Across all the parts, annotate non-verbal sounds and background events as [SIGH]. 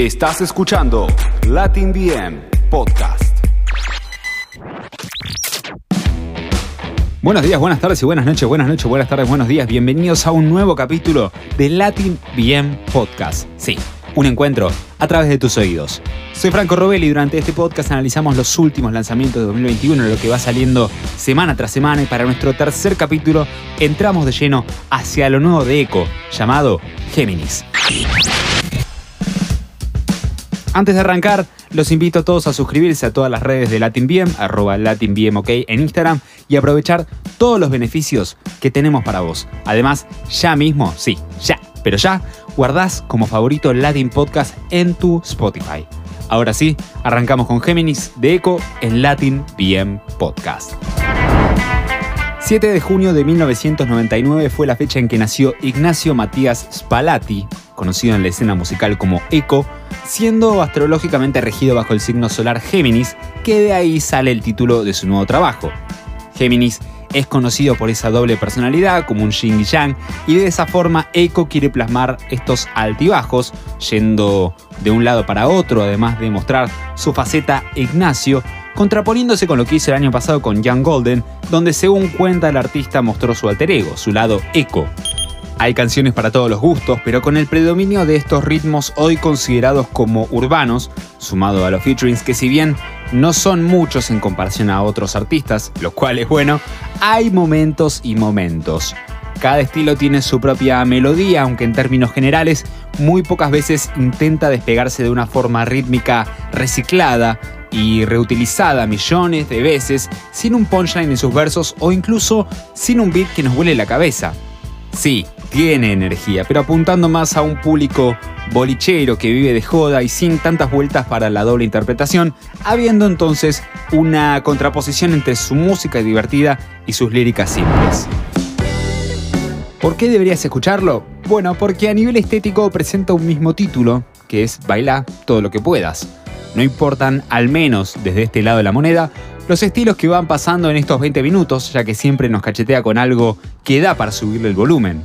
Estás escuchando Latin BM Podcast. Buenos días, buenas tardes y buenas noches, buenas noches, buenas tardes, buenos días. Bienvenidos a un nuevo capítulo de Latin BM Podcast. Sí, un encuentro a través de tus oídos. Soy Franco Robelli y durante este podcast analizamos los últimos lanzamientos de 2021, lo que va saliendo semana tras semana y para nuestro tercer capítulo entramos de lleno hacia lo nuevo de Echo, llamado Géminis. Antes de arrancar, los invito a todos a suscribirse a todas las redes de LatinBM, arroba LatinBM en Instagram y aprovechar todos los beneficios que tenemos para vos. Además, ya mismo, sí, ya, pero ya, guardás como favorito Latin Podcast en tu Spotify. Ahora sí, arrancamos con Géminis de Eco en Latin BM Podcast. 7 de junio de 1999 fue la fecha en que nació Ignacio Matías Spalati, conocido en la escena musical como Eco, siendo astrológicamente regido bajo el signo solar Géminis, que de ahí sale el título de su nuevo trabajo. Géminis es conocido por esa doble personalidad como un yin y yang y de esa forma Eiko quiere plasmar estos altibajos yendo de un lado para otro además de mostrar su faceta Ignacio contraponiéndose con lo que hizo el año pasado con Young Golden donde según cuenta el artista mostró su alter ego, su lado Eco. Hay canciones para todos los gustos, pero con el predominio de estos ritmos hoy considerados como urbanos, sumado a los featurings que si bien no son muchos en comparación a otros artistas, lo cual es bueno, hay momentos y momentos. Cada estilo tiene su propia melodía, aunque en términos generales muy pocas veces intenta despegarse de una forma rítmica reciclada y reutilizada millones de veces sin un punchline en sus versos o incluso sin un beat que nos vuele la cabeza. Sí, tiene energía, pero apuntando más a un público bolichero que vive de joda y sin tantas vueltas para la doble interpretación, habiendo entonces una contraposición entre su música divertida y sus líricas simples. ¿Por qué deberías escucharlo? Bueno, porque a nivel estético presenta un mismo título, que es Baila todo lo que puedas. No importan, al menos desde este lado de la moneda, los estilos que van pasando en estos 20 minutos, ya que siempre nos cachetea con algo que da para subirle el volumen.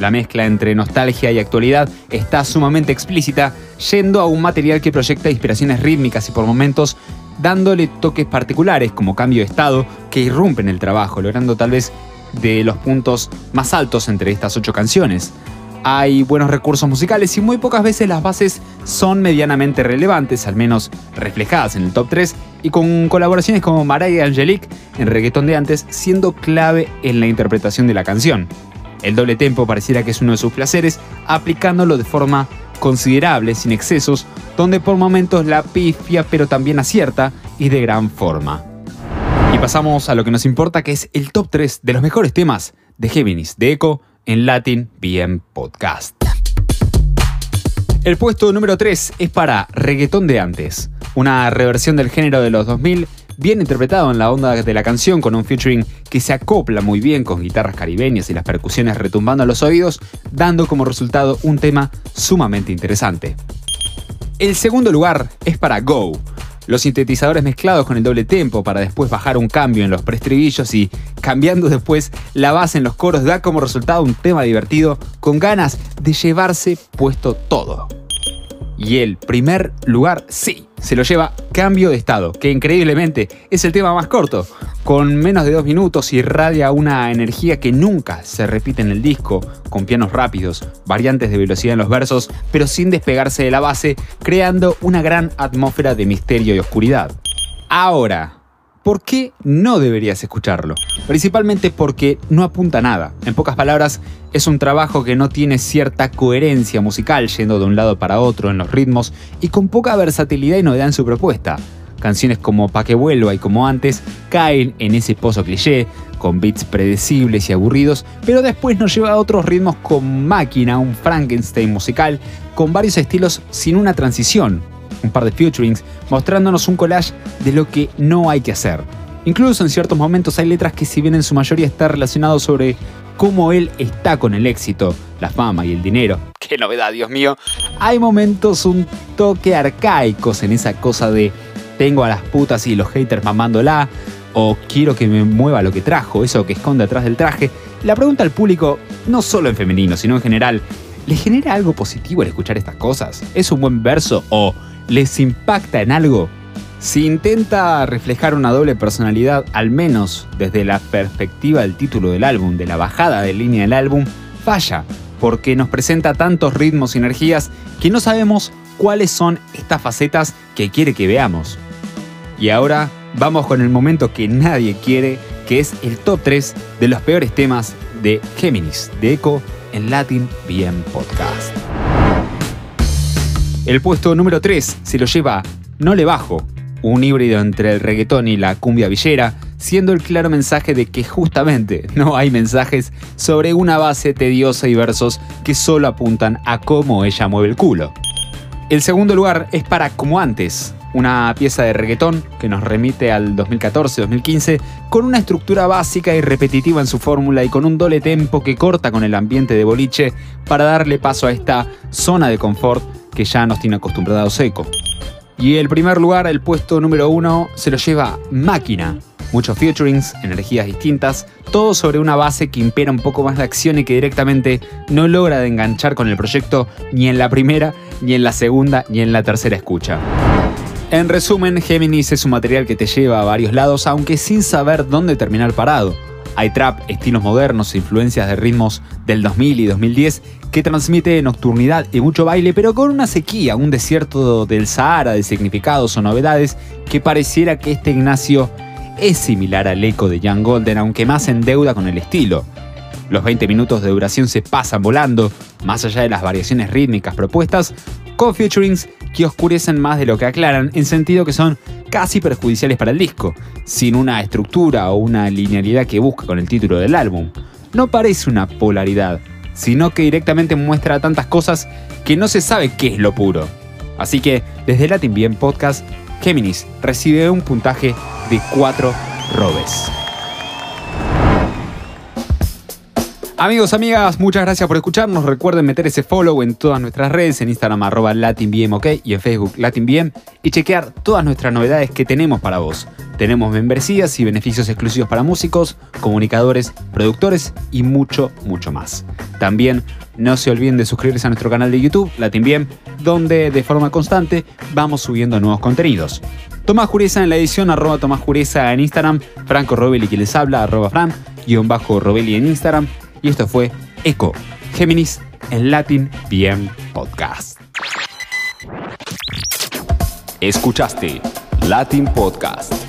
La mezcla entre nostalgia y actualidad está sumamente explícita, yendo a un material que proyecta inspiraciones rítmicas y por momentos dándole toques particulares como cambio de estado que irrumpen el trabajo, logrando tal vez de los puntos más altos entre estas ocho canciones. Hay buenos recursos musicales y muy pocas veces las bases son medianamente relevantes, al menos reflejadas en el top 3, y con colaboraciones como Mariah Angelique en reggaetón de antes siendo clave en la interpretación de la canción. El doble tempo pareciera que es uno de sus placeres, aplicándolo de forma considerable, sin excesos, donde por momentos la pifia pero también acierta y de gran forma. Y pasamos a lo que nos importa, que es el top 3 de los mejores temas de Géminis de Echo en Latin BM Podcast. El puesto número 3 es para Reggaetón de antes, una reversión del género de los 2000 bien interpretado en la onda de la canción con un featuring que se acopla muy bien con guitarras caribeñas y las percusiones retumbando a los oídos, dando como resultado un tema sumamente interesante. El segundo lugar es para Go, los sintetizadores mezclados con el doble tempo para después bajar un cambio en los preestribillos y cambiando después la base en los coros da como resultado un tema divertido con ganas de llevarse puesto todo. Y el primer lugar, sí, se lo lleva Cambio de Estado, que increíblemente es el tema más corto. Con menos de dos minutos irradia una energía que nunca se repite en el disco, con pianos rápidos, variantes de velocidad en los versos, pero sin despegarse de la base, creando una gran atmósfera de misterio y oscuridad. Ahora, ¿por qué no deberías escucharlo? Principalmente porque no apunta nada. En pocas palabras, es un trabajo que no tiene cierta coherencia musical yendo de un lado para otro en los ritmos y con poca versatilidad y novedad en su propuesta. Canciones como Pa' que vuelva y como antes caen en ese pozo cliché, con beats predecibles y aburridos, pero después nos lleva a otros ritmos con máquina, un Frankenstein musical, con varios estilos sin una transición, un par de featurings, mostrándonos un collage de lo que no hay que hacer. Incluso en ciertos momentos hay letras que si bien en su mayoría está relacionado sobre cómo él está con el éxito, la fama y el dinero, [LAUGHS] qué novedad, Dios mío, hay momentos un toque arcaicos en esa cosa de tengo a las putas y los haters mamándola, o quiero que me mueva lo que trajo, eso que esconde atrás del traje. La pregunta al público, no solo en femenino, sino en general, ¿Les genera algo positivo el escuchar estas cosas? ¿Es un buen verso o les impacta en algo? Si intenta reflejar una doble personalidad, al menos desde la perspectiva del título del álbum, de la bajada de línea del álbum, falla, porque nos presenta tantos ritmos y energías que no sabemos cuáles son estas facetas que quiere que veamos. Y ahora vamos con el momento que nadie quiere, que es el top 3 de los peores temas de Géminis, de Echo, en Latin BM Podcast. El puesto número 3 se lo lleva No le bajo, un híbrido entre el reggaetón y la cumbia villera, siendo el claro mensaje de que justamente no hay mensajes sobre una base tediosa y versos que solo apuntan a cómo ella mueve el culo. El segundo lugar es para Como antes, una pieza de reggaetón que nos remite al 2014-2015 con una estructura básica y repetitiva en su fórmula y con un doble tempo que corta con el ambiente de boliche para darle paso a esta zona de confort que ya nos tiene acostumbrados Eco. Y el primer lugar, el puesto número uno, se lo lleva Máquina. Muchos featurings, energías distintas, todo sobre una base que impera un poco más de acción y que directamente no logra enganchar con el proyecto ni en la primera, ni en la segunda, ni en la tercera escucha. En resumen, Géminis es un material que te lleva a varios lados, aunque sin saber dónde terminar parado. Hay trap, estilos modernos e influencias de ritmos del 2000 y 2010 que transmite nocturnidad y mucho baile, pero con una sequía, un desierto del Sahara de significados o novedades que pareciera que este Ignacio es similar al eco de Young Golden, aunque más en deuda con el estilo. Los 20 minutos de duración se pasan volando, más allá de las variaciones rítmicas propuestas, con featurings que oscurecen más de lo que aclaran, en sentido que son casi perjudiciales para el disco, sin una estructura o una linealidad que busca con el título del álbum. No parece una polaridad, sino que directamente muestra tantas cosas que no se sabe qué es lo puro. Así que, desde Latin Bien Podcast, Géminis recibe un puntaje de 4 robes. Amigos, amigas, muchas gracias por escucharnos. Recuerden meter ese follow en todas nuestras redes, en Instagram arroba LatinBM, y en Facebook LatinBM, y chequear todas nuestras novedades que tenemos para vos. Tenemos membresías y beneficios exclusivos para músicos, comunicadores, productores y mucho, mucho más. También no se olviden de suscribirse a nuestro canal de YouTube, LatinBM, donde de forma constante vamos subiendo nuevos contenidos. Tomás Jureza en la edición, arroba Tomás Jureza en Instagram, Franco Robelli que les habla, arroba Fran, guion bajo Robelli en Instagram, y esto fue Eco, Géminis en Latin BM Podcast. Escuchaste Latin Podcast.